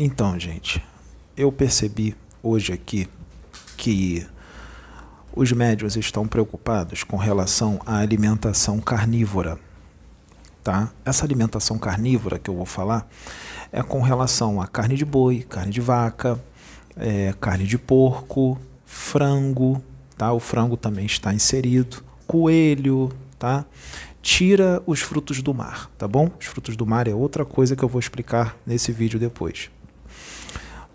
Então, gente, eu percebi hoje aqui que os médios estão preocupados com relação à alimentação carnívora. Tá? Essa alimentação carnívora que eu vou falar é com relação a carne de boi, carne de vaca, é, carne de porco, frango, tá? O frango também está inserido, coelho, tá? Tira os frutos do mar, tá bom? Os frutos do mar é outra coisa que eu vou explicar nesse vídeo depois.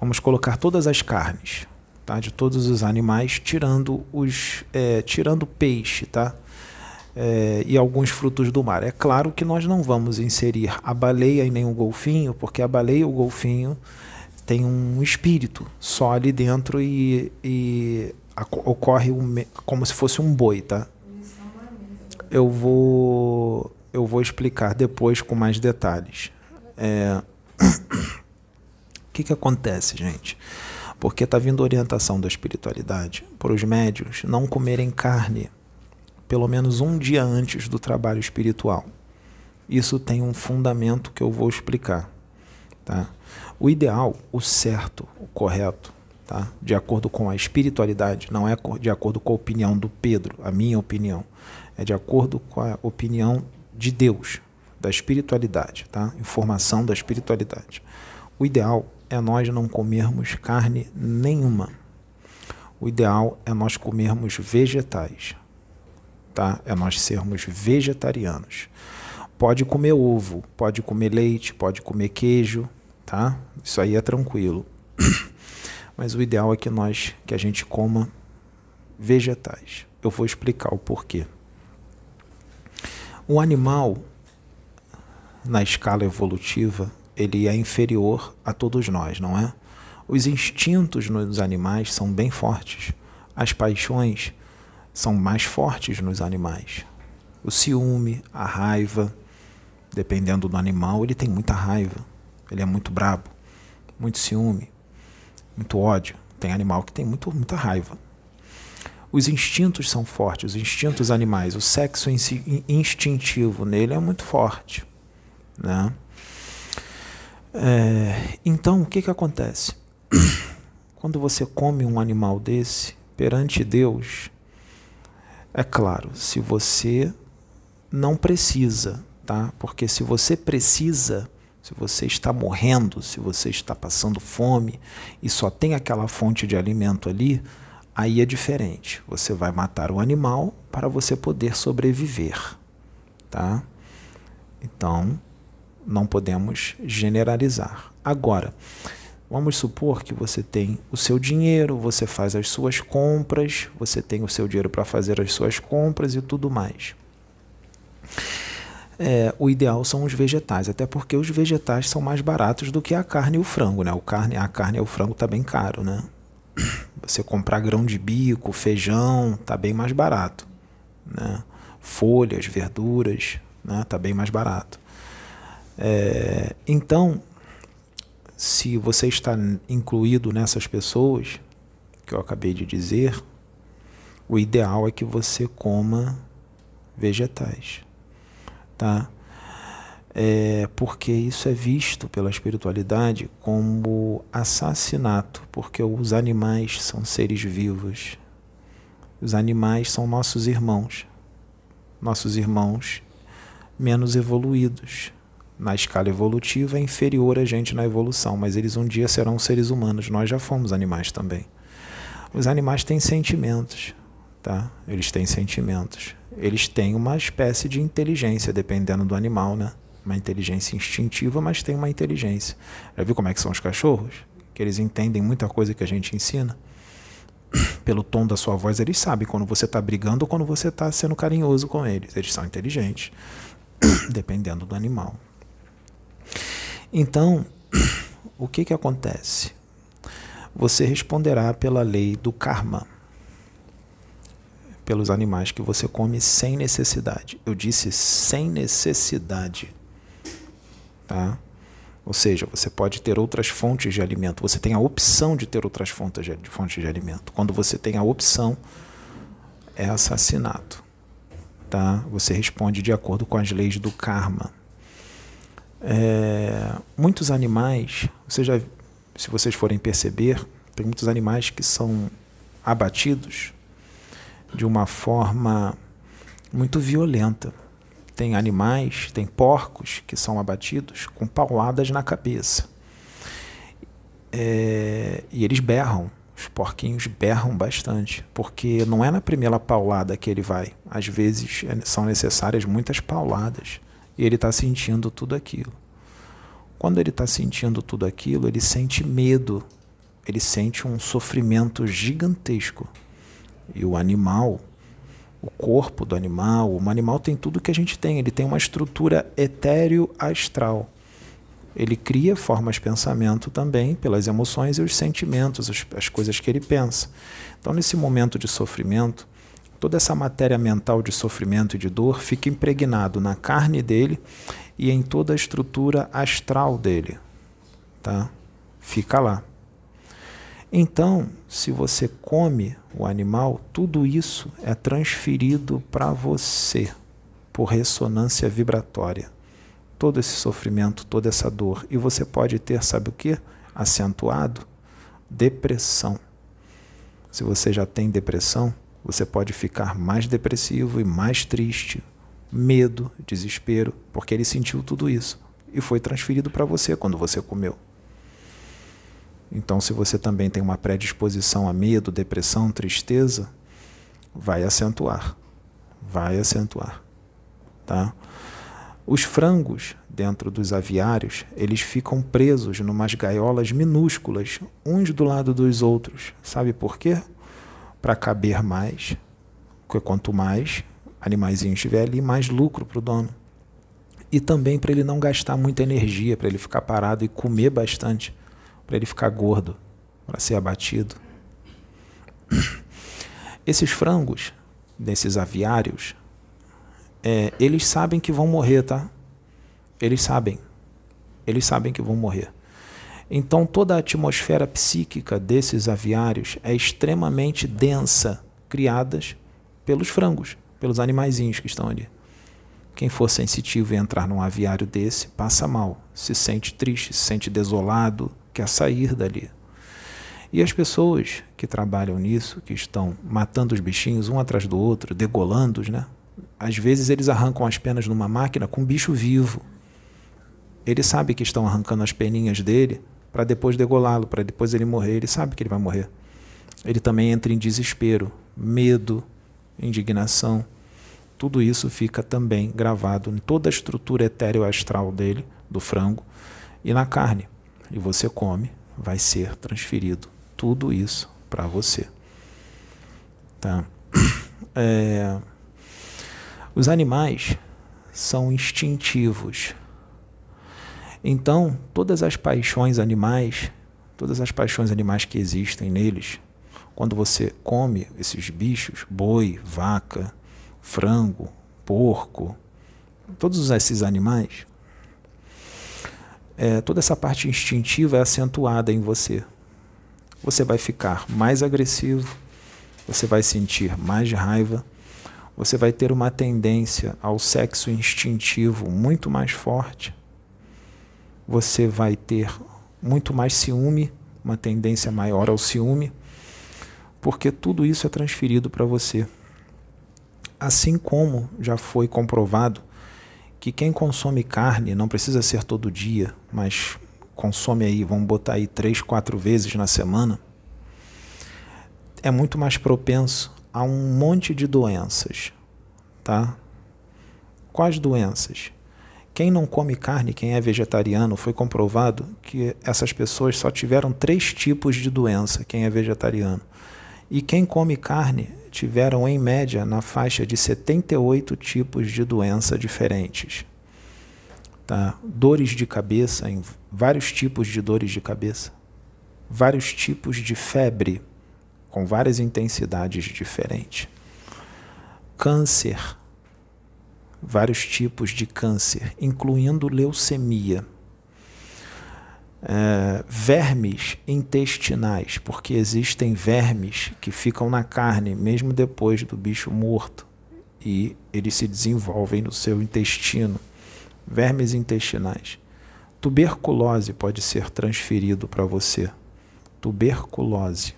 Vamos colocar todas as carnes, tá? De todos os animais, tirando os, é, tirando peixe, tá? É, e alguns frutos do mar. É claro que nós não vamos inserir a baleia e nem o golfinho, porque a baleia e o golfinho tem um espírito só ali dentro e, e ocorre um, como se fosse um boi, tá? Eu vou eu vou explicar depois com mais detalhes. É... o que, que acontece, gente? Porque está vindo orientação da espiritualidade para os médios não comerem carne pelo menos um dia antes do trabalho espiritual. Isso tem um fundamento que eu vou explicar. Tá? O ideal, o certo, o correto, tá? de acordo com a espiritualidade, não é de acordo com a opinião do Pedro, a minha opinião, é de acordo com a opinião de Deus, da espiritualidade, tá? informação da espiritualidade. O ideal é nós não comermos carne nenhuma. O ideal é nós comermos vegetais, tá? É nós sermos vegetarianos. Pode comer ovo, pode comer leite, pode comer queijo, tá? Isso aí é tranquilo. Mas o ideal é que nós que a gente coma vegetais. Eu vou explicar o porquê. O animal na escala evolutiva, ele é inferior a todos nós, não é? Os instintos nos animais são bem fortes. As paixões são mais fortes nos animais. O ciúme, a raiva, dependendo do animal, ele tem muita raiva. Ele é muito brabo, muito ciúme, muito ódio. Tem animal que tem muito, muita raiva. Os instintos são fortes, os instintos animais, o sexo instintivo nele é muito forte. Né? É, então, o que, que acontece? Quando você come um animal desse, perante Deus, é claro, se você não precisa, tá? Porque se você precisa, se você está morrendo, se você está passando fome e só tem aquela fonte de alimento ali, aí é diferente. Você vai matar o animal para você poder sobreviver, tá? Então, não podemos generalizar. Agora, vamos supor que você tem o seu dinheiro, você faz as suas compras, você tem o seu dinheiro para fazer as suas compras e tudo mais é, o ideal são os vegetais, até porque os vegetais são mais baratos do que a carne e o frango, né? O carne, a carne e o frango tá bem caro, né? Você comprar grão de bico, feijão, tá bem mais barato, né? Folhas, verduras, né? Tá bem mais barato. É, então, se você está incluído nessas pessoas que eu acabei de dizer, o ideal é que você coma vegetais tá? É porque isso é visto pela espiritualidade como assassinato, porque os animais são seres vivos. Os animais são nossos irmãos, nossos irmãos menos evoluídos. Na escala evolutiva é inferior a gente na evolução, mas eles um dia serão seres humanos. Nós já fomos animais também. Os animais têm sentimentos, tá? Eles têm sentimentos eles têm uma espécie de inteligência, dependendo do animal, né? Uma inteligência instintiva, mas tem uma inteligência. Já viu como é que são os cachorros? Que eles entendem muita coisa que a gente ensina. Pelo tom da sua voz, eles sabem quando você está brigando ou quando você está sendo carinhoso com eles. Eles são inteligentes, dependendo do animal. Então, o que, que acontece? Você responderá pela lei do karma pelos animais que você come sem necessidade. Eu disse sem necessidade. Tá? Ou seja, você pode ter outras fontes de alimento. Você tem a opção de ter outras fontes de, fontes de alimento. Quando você tem a opção, é assassinato. Tá? Você responde de acordo com as leis do karma. É, muitos animais Você já, se vocês forem perceber, tem muitos animais que são abatidos de uma forma muito violenta. Tem animais, tem porcos que são abatidos com pauladas na cabeça. É, e eles berram, os porquinhos berram bastante, porque não é na primeira paulada que ele vai. Às vezes é, são necessárias muitas pauladas e ele está sentindo tudo aquilo. Quando ele está sentindo tudo aquilo, ele sente medo, ele sente um sofrimento gigantesco. E o animal, o corpo do animal, o animal tem tudo que a gente tem, ele tem uma estrutura etéreo astral. Ele cria formas de pensamento também pelas emoções e os sentimentos, as, as coisas que ele pensa. Então, nesse momento de sofrimento, toda essa matéria mental de sofrimento e de dor fica impregnado na carne dele e em toda a estrutura astral dele, tá? Fica lá. Então, se você come o animal, tudo isso é transferido para você por ressonância vibratória. Todo esse sofrimento, toda essa dor. E você pode ter, sabe o que? Acentuado? Depressão. Se você já tem depressão, você pode ficar mais depressivo e mais triste, medo, desespero, porque ele sentiu tudo isso e foi transferido para você quando você comeu. Então, se você também tem uma predisposição a medo, depressão, tristeza, vai acentuar. Vai acentuar. Tá? Os frangos dentro dos aviários, eles ficam presos numas gaiolas minúsculas, uns do lado dos outros. Sabe por quê? Para caber mais. Porque quanto mais animaizinho estiver ali, mais lucro para o dono. E também para ele não gastar muita energia, para ele ficar parado e comer bastante para ele ficar gordo, para ser abatido. Esses frangos, desses aviários, é, eles sabem que vão morrer, tá? Eles sabem. Eles sabem que vão morrer. Então toda a atmosfera psíquica desses aviários é extremamente densa, criadas pelos frangos, pelos animaizinhos que estão ali. Quem for sensitivo e entrar num aviário desse passa mal, se sente triste, se sente desolado, quer sair dali. E as pessoas que trabalham nisso, que estão matando os bichinhos um atrás do outro, degolando-os, né? Às vezes eles arrancam as penas numa máquina com um bicho vivo. Ele sabe que estão arrancando as peninhas dele para depois degolá-lo, para depois ele morrer. Ele sabe que ele vai morrer. Ele também entra em desespero, medo, indignação. Tudo isso fica também gravado em toda a estrutura etéreo astral dele, do frango, e na carne e você come, vai ser transferido tudo isso para você. Tá? É, os animais são instintivos. Então, todas as paixões animais, todas as paixões animais que existem neles, quando você come esses bichos, boi, vaca, frango, porco, todos esses animais, é, toda essa parte instintiva é acentuada em você. Você vai ficar mais agressivo, você vai sentir mais raiva, você vai ter uma tendência ao sexo instintivo muito mais forte, você vai ter muito mais ciúme, uma tendência maior ao ciúme, porque tudo isso é transferido para você. Assim como já foi comprovado que quem consome carne, não precisa ser todo dia, mas consome aí, vamos botar aí três, quatro vezes na semana, é muito mais propenso a um monte de doenças, tá? Quais doenças? Quem não come carne, quem é vegetariano, foi comprovado que essas pessoas só tiveram três tipos de doença, quem é vegetariano. E quem come carne tiveram, em média, na faixa de 78 tipos de doença diferentes. Tá? Dores de cabeça, em vários tipos de dores de cabeça. Vários tipos de febre, com várias intensidades diferentes. Câncer, vários tipos de câncer, incluindo leucemia é, vermes intestinais, porque existem vermes que ficam na carne mesmo depois do bicho morto e eles se desenvolvem no seu intestino. Vermes intestinais. Tuberculose pode ser transferido para você. Tuberculose.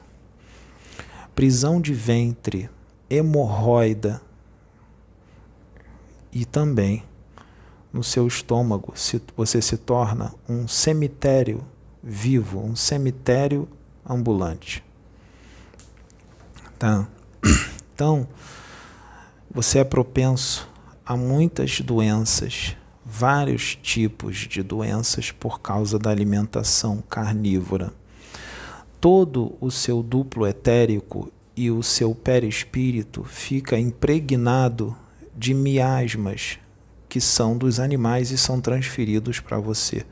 Prisão de ventre, hemorroida e também no seu estômago você se torna um cemitério vivo, um cemitério ambulante. Tá? Então, você é propenso a muitas doenças, vários tipos de doenças por causa da alimentação carnívora. Todo o seu duplo etérico e o seu perispírito fica impregnado de miasmas que são dos animais e são transferidos para você.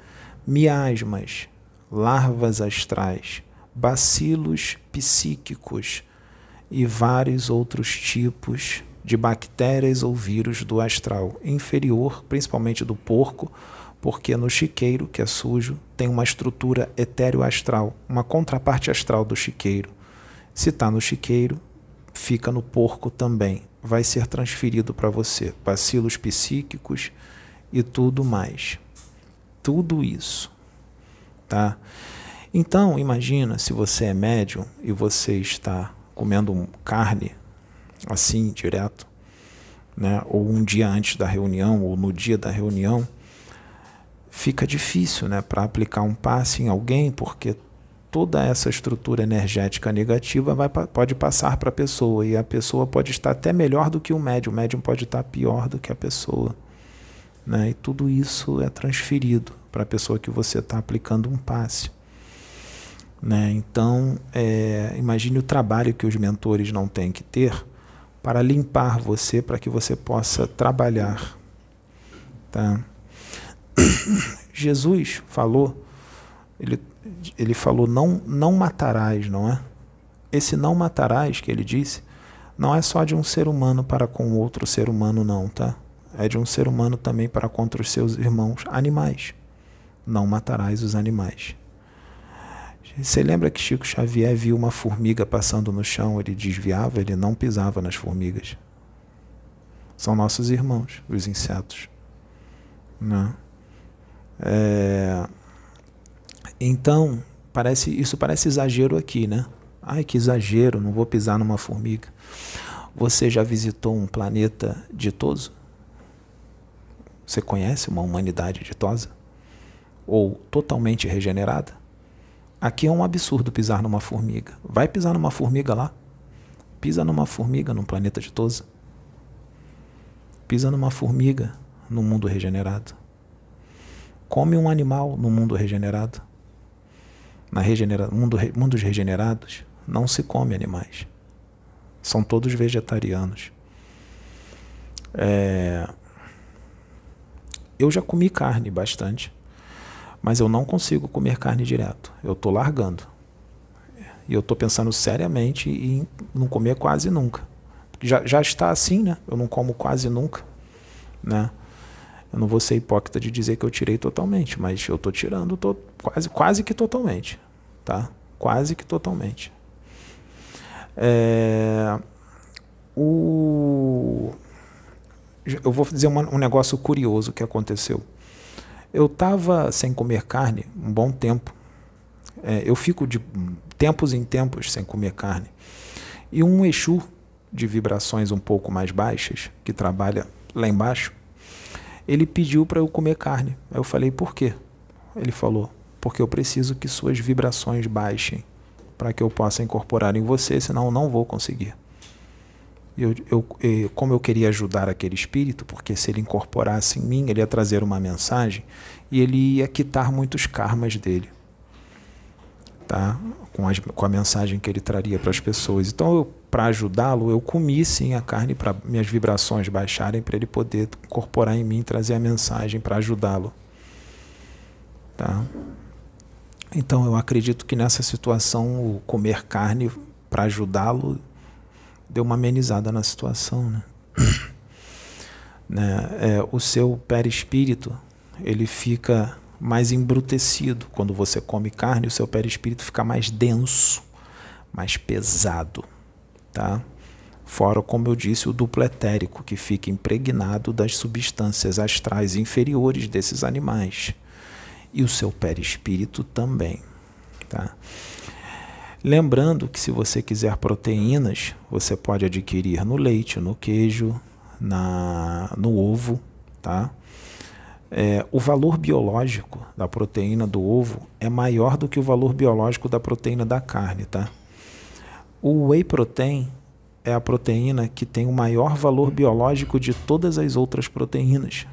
Miasmas, larvas astrais, bacilos psíquicos e vários outros tipos de bactérias ou vírus do astral inferior, principalmente do porco, porque no chiqueiro, que é sujo, tem uma estrutura etéreo-astral, uma contraparte astral do chiqueiro. Se está no chiqueiro, fica no porco também. Vai ser transferido para você. Bacilos psíquicos e tudo mais. Tudo isso. Tá? Então, imagina se você é médium e você está comendo carne assim, direto, né? ou um dia antes da reunião, ou no dia da reunião, fica difícil né, para aplicar um passe em alguém, porque toda essa estrutura energética negativa vai, pode passar para a pessoa, e a pessoa pode estar até melhor do que o médium, o médium pode estar pior do que a pessoa. Né? E tudo isso é transferido para a pessoa que você está aplicando um passe. Né? Então, é, imagine o trabalho que os mentores não têm que ter para limpar você, para que você possa trabalhar. Tá? Jesus falou, ele, ele falou, não, não matarás, não é? Esse não matarás que ele disse, não é só de um ser humano para com outro ser humano, não, tá? É de um ser humano também para contra os seus irmãos animais. Não matarás os animais. Você lembra que Chico Xavier viu uma formiga passando no chão, ele desviava, ele não pisava nas formigas. São nossos irmãos, os insetos. Né? É... Então, parece, isso parece exagero aqui, né? Ai, que exagero, não vou pisar numa formiga. Você já visitou um planeta ditoso? Você conhece uma humanidade ditosa? Ou totalmente regenerada? Aqui é um absurdo pisar numa formiga. Vai pisar numa formiga lá? Pisa numa formiga num planeta ditoso. Pisa numa formiga no mundo regenerado. Come um animal no mundo regenerado. Na regenera mundo, mundos regenerados não se come animais. São todos vegetarianos. É... Eu já comi carne bastante mas eu não consigo comer carne direto. Eu estou largando. E eu estou pensando seriamente em não comer quase nunca. Já, já está assim, né? Eu não como quase nunca, né? Eu não vou ser hipócrita de dizer que eu tirei totalmente, mas eu estou tirando tô, quase, quase que totalmente, tá? Quase que totalmente. É, o, eu vou dizer uma, um negócio curioso que aconteceu. Eu estava sem comer carne um bom tempo. É, eu fico de tempos em tempos sem comer carne. E um Exu de vibrações um pouco mais baixas, que trabalha lá embaixo, ele pediu para eu comer carne. Eu falei, por quê? Ele falou, porque eu preciso que suas vibrações baixem para que eu possa incorporar em você, senão eu não vou conseguir. Eu, eu, como eu queria ajudar aquele espírito, porque se ele incorporasse em mim, ele ia trazer uma mensagem e ele ia quitar muitos karmas dele, tá? com, as, com a mensagem que ele traria para as pessoas. Então, para ajudá-lo, eu comi sim a carne para minhas vibrações baixarem, para ele poder incorporar em mim trazer a mensagem para ajudá-lo. Tá? Então, eu acredito que nessa situação, o comer carne para ajudá-lo deu uma amenizada na situação. Né? né? É, o seu perispírito ele fica mais embrutecido. Quando você come carne, o seu perispírito fica mais denso, mais pesado. Tá? Fora, como eu disse, o duplo etérico, que fica impregnado das substâncias astrais inferiores desses animais. E o seu perispírito também. Tá? Lembrando que se você quiser proteínas, você pode adquirir no leite, no queijo, na, no ovo, tá? É, o valor biológico da proteína do ovo é maior do que o valor biológico da proteína da carne, tá? O whey protein é a proteína que tem o maior valor biológico de todas as outras proteínas.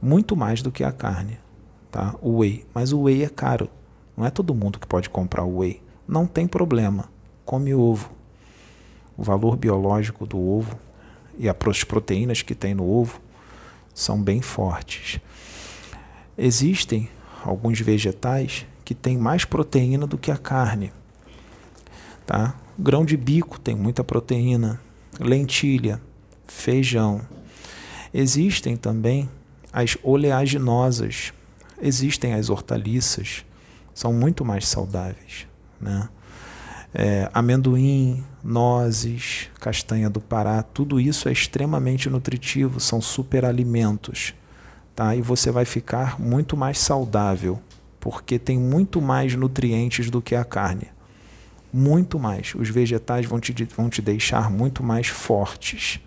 Muito mais do que a carne, tá? O whey, mas o whey é caro. Não é todo mundo que pode comprar o whey. Não tem problema. Come ovo. O valor biológico do ovo e as proteínas que tem no ovo são bem fortes. Existem alguns vegetais que têm mais proteína do que a carne. Tá? Grão de bico tem muita proteína, lentilha, feijão. Existem também as oleaginosas, existem as hortaliças, são muito mais saudáveis. Né? É, amendoim, nozes, castanha do Pará, tudo isso é extremamente nutritivo, são superalimentos. Tá? E você vai ficar muito mais saudável, porque tem muito mais nutrientes do que a carne. Muito mais. Os vegetais vão te, vão te deixar muito mais fortes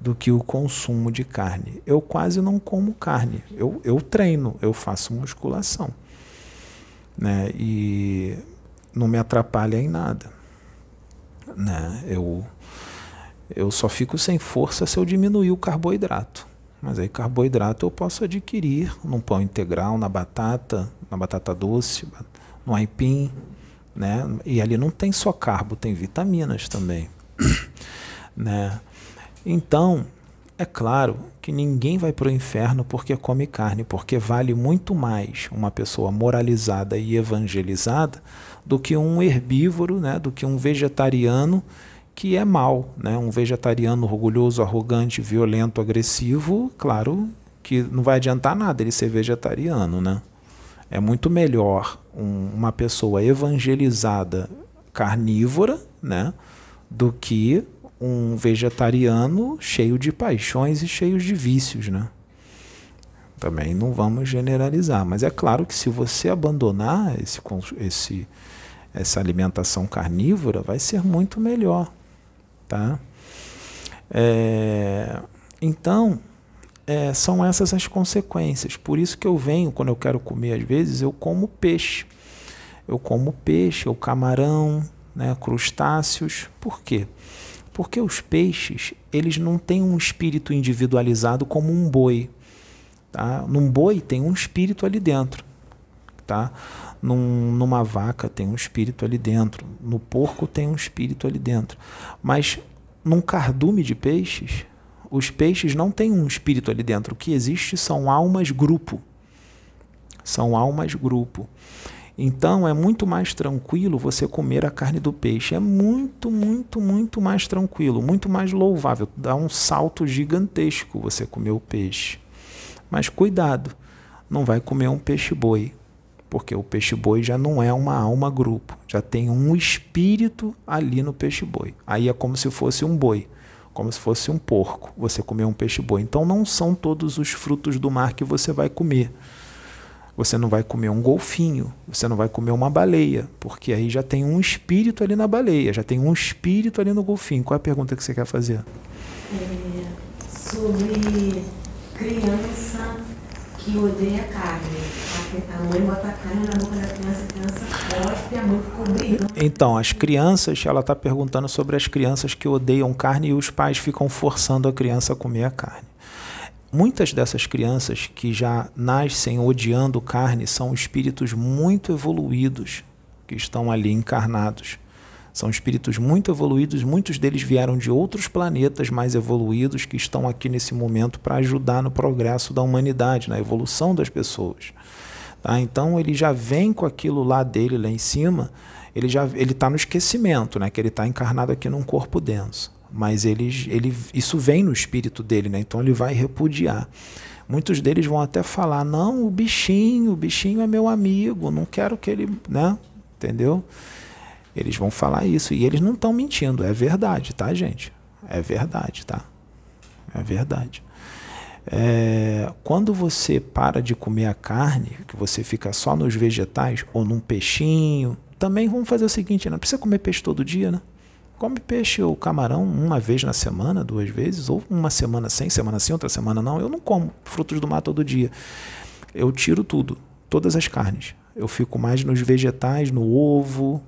do que o consumo de carne. Eu quase não como carne. Eu, eu treino, eu faço musculação. Né? E não me atrapalha em nada. Né? Eu, eu só fico sem força se eu diminuir o carboidrato. Mas aí carboidrato eu posso adquirir num pão integral, na batata, na batata doce, no aipim, né? E ali não tem só carbo, tem vitaminas também, né? Então, é claro que ninguém vai para o inferno porque come carne, porque vale muito mais uma pessoa moralizada e evangelizada do que um herbívoro, né, do que um vegetariano que é mal, né? Um vegetariano orgulhoso, arrogante, violento, agressivo, claro que não vai adiantar nada ele ser vegetariano, né? É muito melhor um, uma pessoa evangelizada carnívora, né, do que um vegetariano cheio de paixões e cheio de vícios, né? Também não vamos generalizar, mas é claro que se você abandonar esse, esse essa alimentação carnívora, vai ser muito melhor, tá? É, então, é, são essas as consequências. Por isso que eu venho, quando eu quero comer, às vezes, eu como peixe. Eu como peixe, ou camarão, né, crustáceos. Por quê? Porque os peixes, eles não têm um espírito individualizado como um boi. Tá? Num boi tem um espírito ali dentro. Tá? Num, numa vaca tem um espírito ali dentro, no porco tem um espírito ali dentro. Mas num cardume de peixes, os peixes não têm um espírito ali dentro. O que existe são almas grupo. São almas grupo. Então é muito mais tranquilo você comer a carne do peixe. É muito, muito, muito mais tranquilo, muito mais louvável. Dá um salto gigantesco você comer o peixe. Mas cuidado, não vai comer um peixe-boi porque o peixe-boi já não é uma alma grupo, já tem um espírito ali no peixe-boi. Aí é como se fosse um boi, como se fosse um porco, você comer um peixe-boi. Então não são todos os frutos do mar que você vai comer. Você não vai comer um golfinho, você não vai comer uma baleia, porque aí já tem um espírito ali na baleia, já tem um espírito ali no golfinho. Qual é a pergunta que você quer fazer? É, sobre criança que odeia carne. A mãe bota a carne na boca da criança, a criança gosta e a mãe ficou brigando. Então, as crianças, ela está perguntando sobre as crianças que odeiam carne e os pais ficam forçando a criança a comer a carne. Muitas dessas crianças que já nascem odiando carne são espíritos muito evoluídos que estão ali encarnados. São espíritos muito evoluídos, muitos deles vieram de outros planetas mais evoluídos que estão aqui nesse momento para ajudar no progresso da humanidade, na evolução das pessoas. Tá? Então ele já vem com aquilo lá dele, lá em cima, ele já ele está no esquecimento, né? que ele está encarnado aqui num corpo denso. Mas ele, ele, isso vem no espírito dele, né? então ele vai repudiar. Muitos deles vão até falar: não, o bichinho, o bichinho é meu amigo, não quero que ele. Né? Entendeu? Eles vão falar isso. E eles não estão mentindo. É verdade, tá, gente? É verdade, tá? É verdade. É, quando você para de comer a carne, que você fica só nos vegetais ou num peixinho, também vamos fazer o seguinte: não precisa comer peixe todo dia, né? Come peixe ou camarão uma vez na semana, duas vezes, ou uma semana sem, semana sim, outra semana não. Eu não como frutos do mar todo dia. Eu tiro tudo, todas as carnes. Eu fico mais nos vegetais, no ovo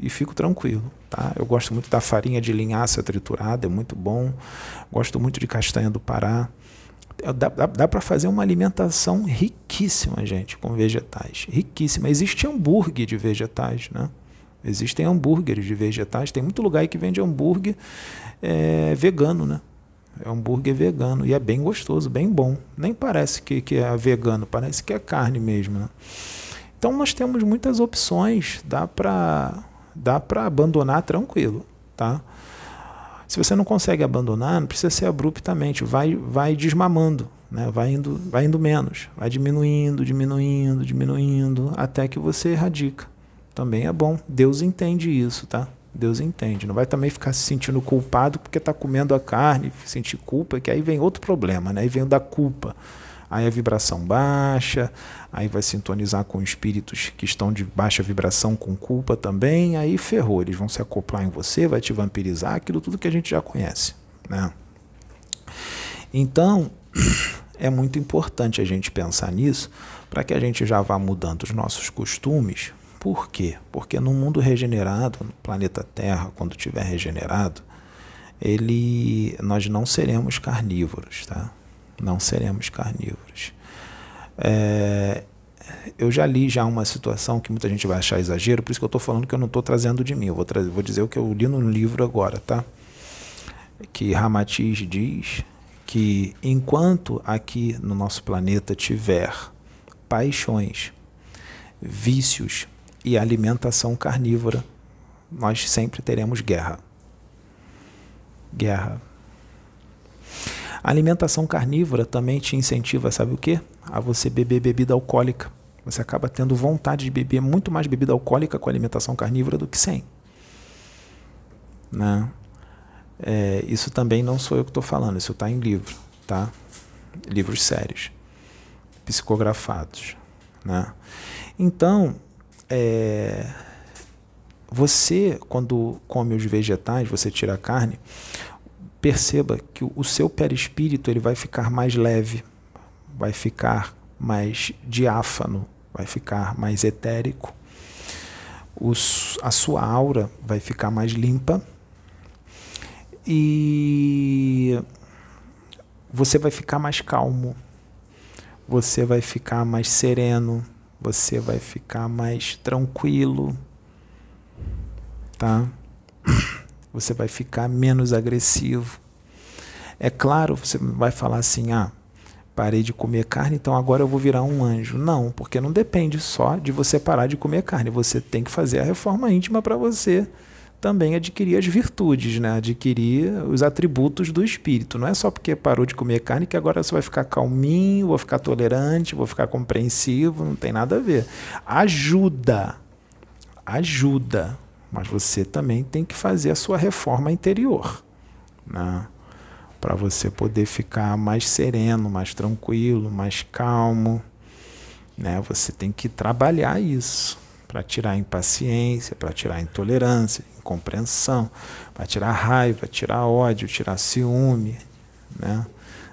e fico tranquilo. Tá? Eu gosto muito da farinha de linhaça triturada, é muito bom. Gosto muito de castanha do Pará. Dá, dá, dá para fazer uma alimentação riquíssima, gente, com vegetais. Riquíssima. Existe hambúrguer de vegetais, né? Existem hambúrgueres de vegetais. Tem muito lugar aí que vende hambúrguer é, vegano, né? É hambúrguer vegano. E é bem gostoso, bem bom. Nem parece que, que é vegano, parece que é carne mesmo. Né? Então nós temos muitas opções. Dá para dá para abandonar tranquilo, tá? Se você não consegue abandonar, não precisa ser abruptamente, vai, vai desmamando, né? vai, indo, vai indo menos, vai diminuindo, diminuindo, diminuindo, até que você erradica também é bom. Deus entende isso, tá? Deus entende. Não vai também ficar se sentindo culpado porque está comendo a carne, sentir culpa, que aí vem outro problema, né? Aí vem o da culpa. Aí a vibração baixa, aí vai sintonizar com espíritos que estão de baixa vibração com culpa também, aí ferrou, eles vão se acoplar em você, vai te vampirizar, aquilo tudo que a gente já conhece, né? Então, é muito importante a gente pensar nisso para que a gente já vá mudando os nossos costumes, por quê? Porque no mundo regenerado, no planeta Terra, quando tiver regenerado, ele, nós não seremos carnívoros, tá? Não seremos carnívoros. É, eu já li já uma situação que muita gente vai achar exagero, por isso que eu estou falando que eu não estou trazendo de mim. Eu vou, trazer, vou dizer o que eu li no livro agora, tá? Que Ramatiz diz que enquanto aqui no nosso planeta tiver paixões, vícios, e alimentação carnívora, nós sempre teremos guerra. Guerra. A alimentação carnívora também te incentiva, sabe o quê? A você beber bebida alcoólica. Você acaba tendo vontade de beber muito mais bebida alcoólica com alimentação carnívora do que sem. Né? É, isso também não sou eu que estou falando, isso está em livro, tá? Livros sérios, psicografados. Né? Então, é, você, quando come os vegetais, você tira a carne, perceba que o seu perispírito ele vai ficar mais leve, vai ficar mais diáfano, vai ficar mais etérico, os, a sua aura vai ficar mais limpa. E você vai ficar mais calmo, você vai ficar mais sereno. Você vai ficar mais tranquilo, tá? Você vai ficar menos agressivo. É claro, você vai falar assim: "Ah, parei de comer carne, então agora eu vou virar um anjo". Não, porque não depende só de você parar de comer carne, você tem que fazer a reforma íntima para você também adquirir as virtudes, né? adquirir os atributos do espírito. Não é só porque parou de comer carne que agora você vai ficar calminho, vou ficar tolerante, vou ficar compreensivo, não tem nada a ver. Ajuda, ajuda, mas você também tem que fazer a sua reforma interior, né? para você poder ficar mais sereno, mais tranquilo, mais calmo. Né? Você tem que trabalhar isso para tirar impaciência, para tirar intolerância, incompreensão, para tirar raiva, tirar ódio, tirar ciúme, né?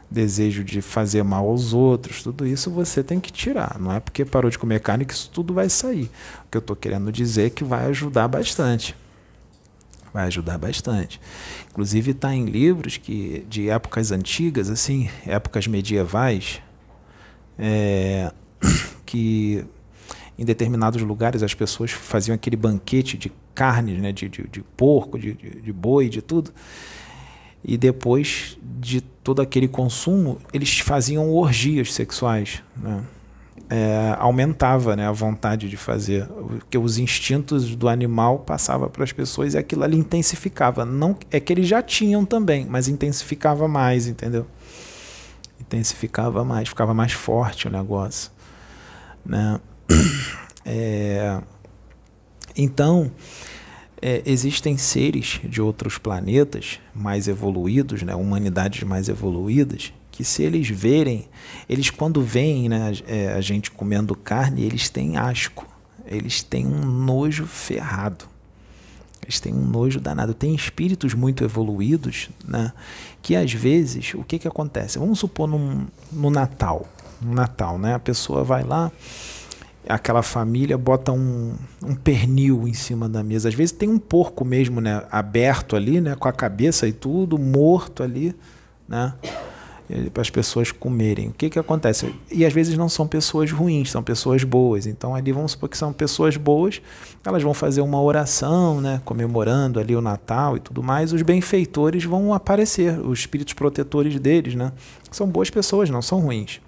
Desejo de fazer mal aos outros, tudo isso você tem que tirar. Não é porque parou de comer carne que isso tudo vai sair. O que eu estou querendo dizer é que vai ajudar bastante. Vai ajudar bastante. Inclusive está em livros que de épocas antigas, assim, épocas medievais, é, que em determinados lugares as pessoas faziam aquele banquete de carne, né, de, de, de porco, de, de, de boi, de tudo. E depois de todo aquele consumo, eles faziam orgias sexuais. Né? É, aumentava né, a vontade de fazer, porque os instintos do animal passavam para as pessoas e aquilo ali intensificava. Não é que eles já tinham também, mas intensificava mais, entendeu? Intensificava mais, ficava mais forte o negócio, né? É, então, é, existem seres de outros planetas mais evoluídos, né, humanidades mais evoluídas, que se eles verem, eles quando veem né, é, a gente comendo carne, eles têm asco, eles têm um nojo ferrado. Eles têm um nojo danado. Tem espíritos muito evoluídos, né? Que às vezes, o que que acontece? Vamos supor no Natal, Natal, né? A pessoa vai lá, aquela família bota um, um pernil em cima da mesa. Às vezes tem um porco mesmo, né? Aberto ali, né? Com a cabeça e tudo, morto ali, né? para as pessoas comerem. O que, que acontece? E às vezes não são pessoas ruins, são pessoas boas. Então ali vamos supor que são pessoas boas, elas vão fazer uma oração, né, comemorando ali o Natal e tudo mais. Os benfeitores vão aparecer, os espíritos protetores deles, né? São boas pessoas, não são ruins.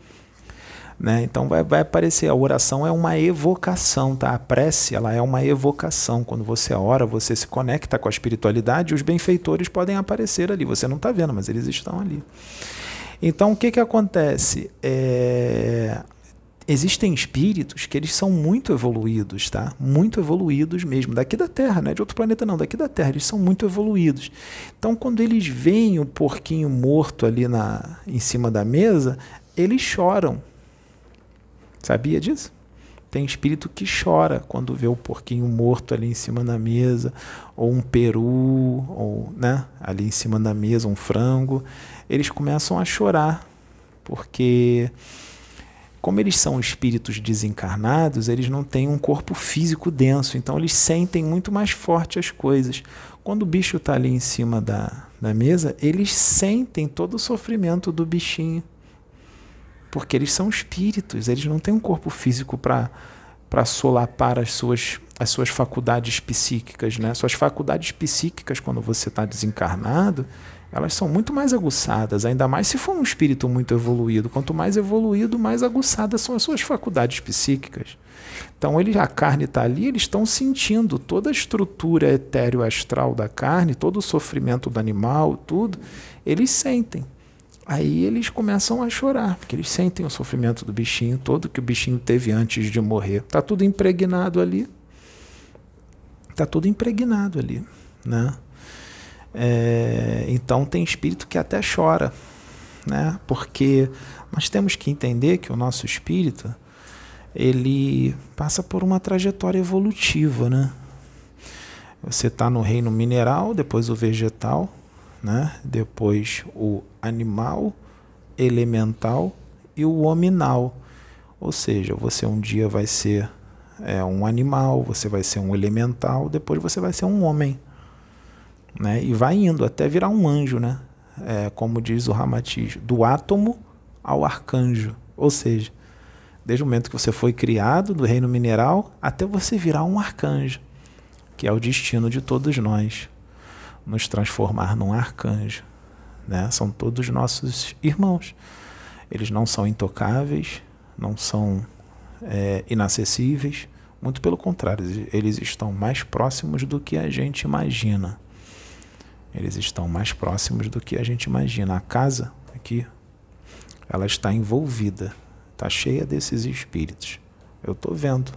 Né? Então vai, vai aparecer. A oração é uma evocação, tá? A prece ela é uma evocação. Quando você ora, você se conecta com a espiritualidade. Os benfeitores podem aparecer ali. Você não está vendo, mas eles estão ali. Então, o que, que acontece? É, existem espíritos que eles são muito evoluídos, tá? Muito evoluídos mesmo, daqui da Terra, não é de outro planeta não, daqui da Terra, eles são muito evoluídos. Então, quando eles veem o porquinho morto ali na, em cima da mesa, eles choram. Sabia disso? Tem espírito que chora quando vê o porquinho morto ali em cima da mesa, ou um peru, ou né, ali em cima da mesa, um frango. Eles começam a chorar, porque como eles são espíritos desencarnados, eles não têm um corpo físico denso, então eles sentem muito mais forte as coisas. Quando o bicho está ali em cima da, da mesa, eles sentem todo o sofrimento do bichinho porque eles são espíritos, eles não têm um corpo físico para solapar as suas, as suas faculdades psíquicas, né? Suas faculdades psíquicas, quando você está desencarnado, elas são muito mais aguçadas, ainda mais se for um espírito muito evoluído. Quanto mais evoluído, mais aguçadas são as suas faculdades psíquicas. Então, ele, a carne está ali, eles estão sentindo toda a estrutura etéreo astral da carne, todo o sofrimento do animal, tudo, eles sentem. Aí eles começam a chorar, porque eles sentem o sofrimento do bichinho todo que o bichinho teve antes de morrer. Tá tudo impregnado ali. Tá tudo impregnado ali, né? É, então tem espírito que até chora, né? Porque nós temos que entender que o nosso espírito ele passa por uma trajetória evolutiva, né? Você está no reino mineral, depois o vegetal, né? depois o animal, elemental e o hominal. Ou seja, você um dia vai ser é, um animal, você vai ser um elemental, depois você vai ser um homem. Né? E vai indo até virar um anjo, né? É, como diz o Ramatiz, do átomo ao arcanjo. Ou seja, desde o momento que você foi criado do reino mineral até você virar um arcanjo, que é o destino de todos nós nos transformar num arcanjo. Né? São todos nossos irmãos. Eles não são intocáveis, não são é, inacessíveis, muito pelo contrário, eles estão mais próximos do que a gente imagina. Eles estão mais próximos do que a gente imagina. A casa aqui, ela está envolvida, está cheia desses espíritos. Eu estou vendo.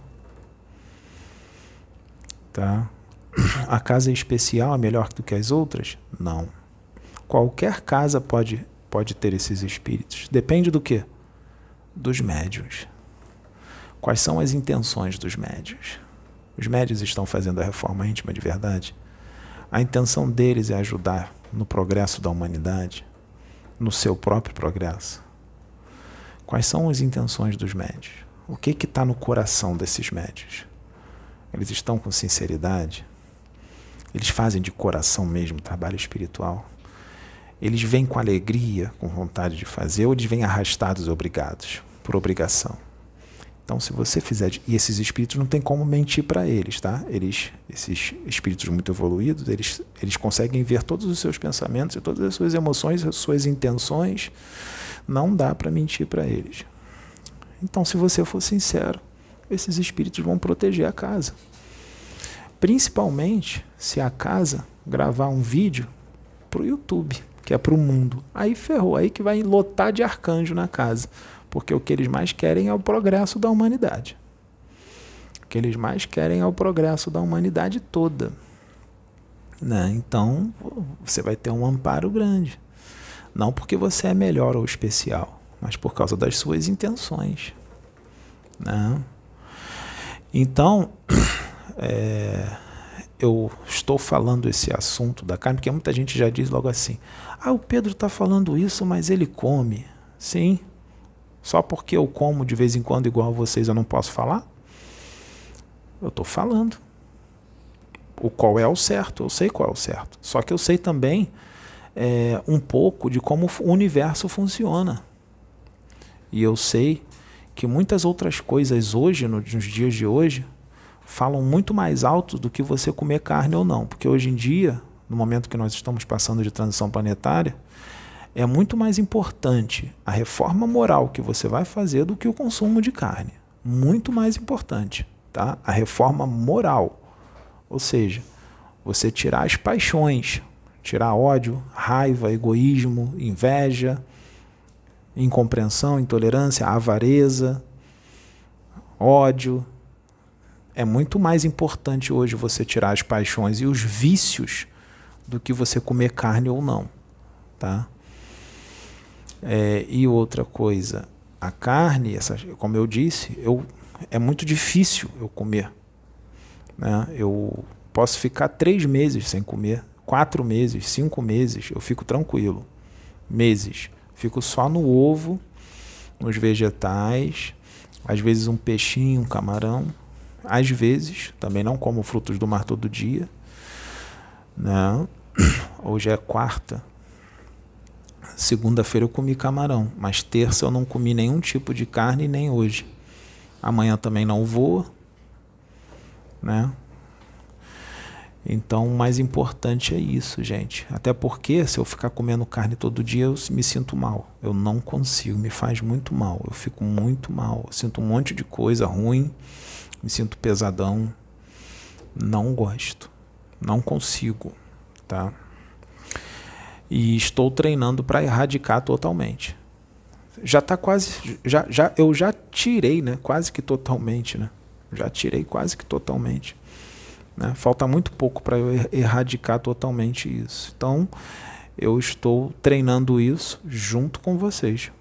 Tá? A casa é especial é melhor do que as outras? Não. Qualquer casa pode, pode ter esses espíritos. Depende do que? Dos médios. Quais são as intenções dos médios? Os médios estão fazendo a reforma íntima de verdade? A intenção deles é ajudar no progresso da humanidade, no seu próprio progresso. Quais são as intenções dos médios? O que está no coração desses médios? Eles estão com sinceridade? Eles fazem de coração mesmo trabalho espiritual. Eles vêm com alegria, com vontade de fazer, ou eles vêm arrastados, obrigados, por obrigação. Então, se você fizer. E esses espíritos não tem como mentir para eles, tá? Eles, esses espíritos muito evoluídos, eles, eles conseguem ver todos os seus pensamentos e todas as suas emoções, as suas intenções. Não dá para mentir para eles. Então, se você for sincero, esses espíritos vão proteger a casa. Principalmente se a casa gravar um vídeo para o YouTube, que é para o mundo. Aí ferrou, aí que vai lotar de arcanjo na casa. Porque o que eles mais querem é o progresso da humanidade. O que eles mais querem é o progresso da humanidade toda. Né? Então, você vai ter um amparo grande. Não porque você é melhor ou especial, mas por causa das suas intenções. Né? Então, é, eu estou falando esse assunto da carne, porque muita gente já diz logo assim: ah, o Pedro está falando isso, mas ele come. Sim. Só porque eu como de vez em quando igual a vocês eu não posso falar? Eu estou falando. O qual é o certo, eu sei qual é o certo. Só que eu sei também é, um pouco de como o universo funciona. E eu sei que muitas outras coisas hoje, nos dias de hoje, falam muito mais alto do que você comer carne ou não. Porque hoje em dia, no momento que nós estamos passando de transição planetária, é muito mais importante a reforma moral que você vai fazer do que o consumo de carne. Muito mais importante, tá? A reforma moral. Ou seja, você tirar as paixões, tirar ódio, raiva, egoísmo, inveja, incompreensão, intolerância, avareza, ódio. É muito mais importante hoje você tirar as paixões e os vícios do que você comer carne ou não, tá? É, e outra coisa, a carne, essa, como eu disse, eu, é muito difícil eu comer. Né? Eu posso ficar três meses sem comer, quatro meses, cinco meses, eu fico tranquilo. Meses. Fico só no ovo, nos vegetais, às vezes um peixinho, um camarão. Às vezes, também não como frutos do mar todo dia. Né? Hoje é quarta. Segunda-feira eu comi camarão, mas terça eu não comi nenhum tipo de carne nem hoje. Amanhã também não vou, né? Então, o mais importante é isso, gente. Até porque, se eu ficar comendo carne todo dia, eu me sinto mal. Eu não consigo, me faz muito mal. Eu fico muito mal. Eu sinto um monte de coisa ruim, me sinto pesadão. Não gosto. Não consigo, tá? E estou treinando para erradicar totalmente. Já está quase. Já, já, eu já tirei, né? Quase que totalmente, né? Já tirei quase que totalmente né? Falta muito pouco para eu er-, erradicar totalmente isso. Então, eu estou treinando isso junto com vocês.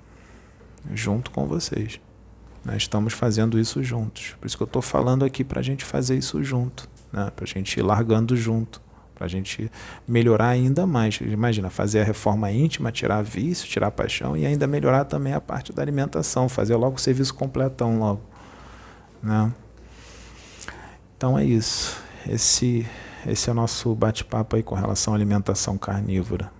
Junto com vocês. Nós estamos fazendo isso juntos. Por isso que eu estou falando aqui para a gente fazer isso junto. Né? Para a gente ir largando junto. Para a gente melhorar ainda mais. Imagina, fazer a reforma íntima, tirar vício, tirar paixão e ainda melhorar também a parte da alimentação. Fazer logo o serviço completão logo. Né? Então é isso esse, esse é o nosso bate-papo aí com relação à alimentação carnívora.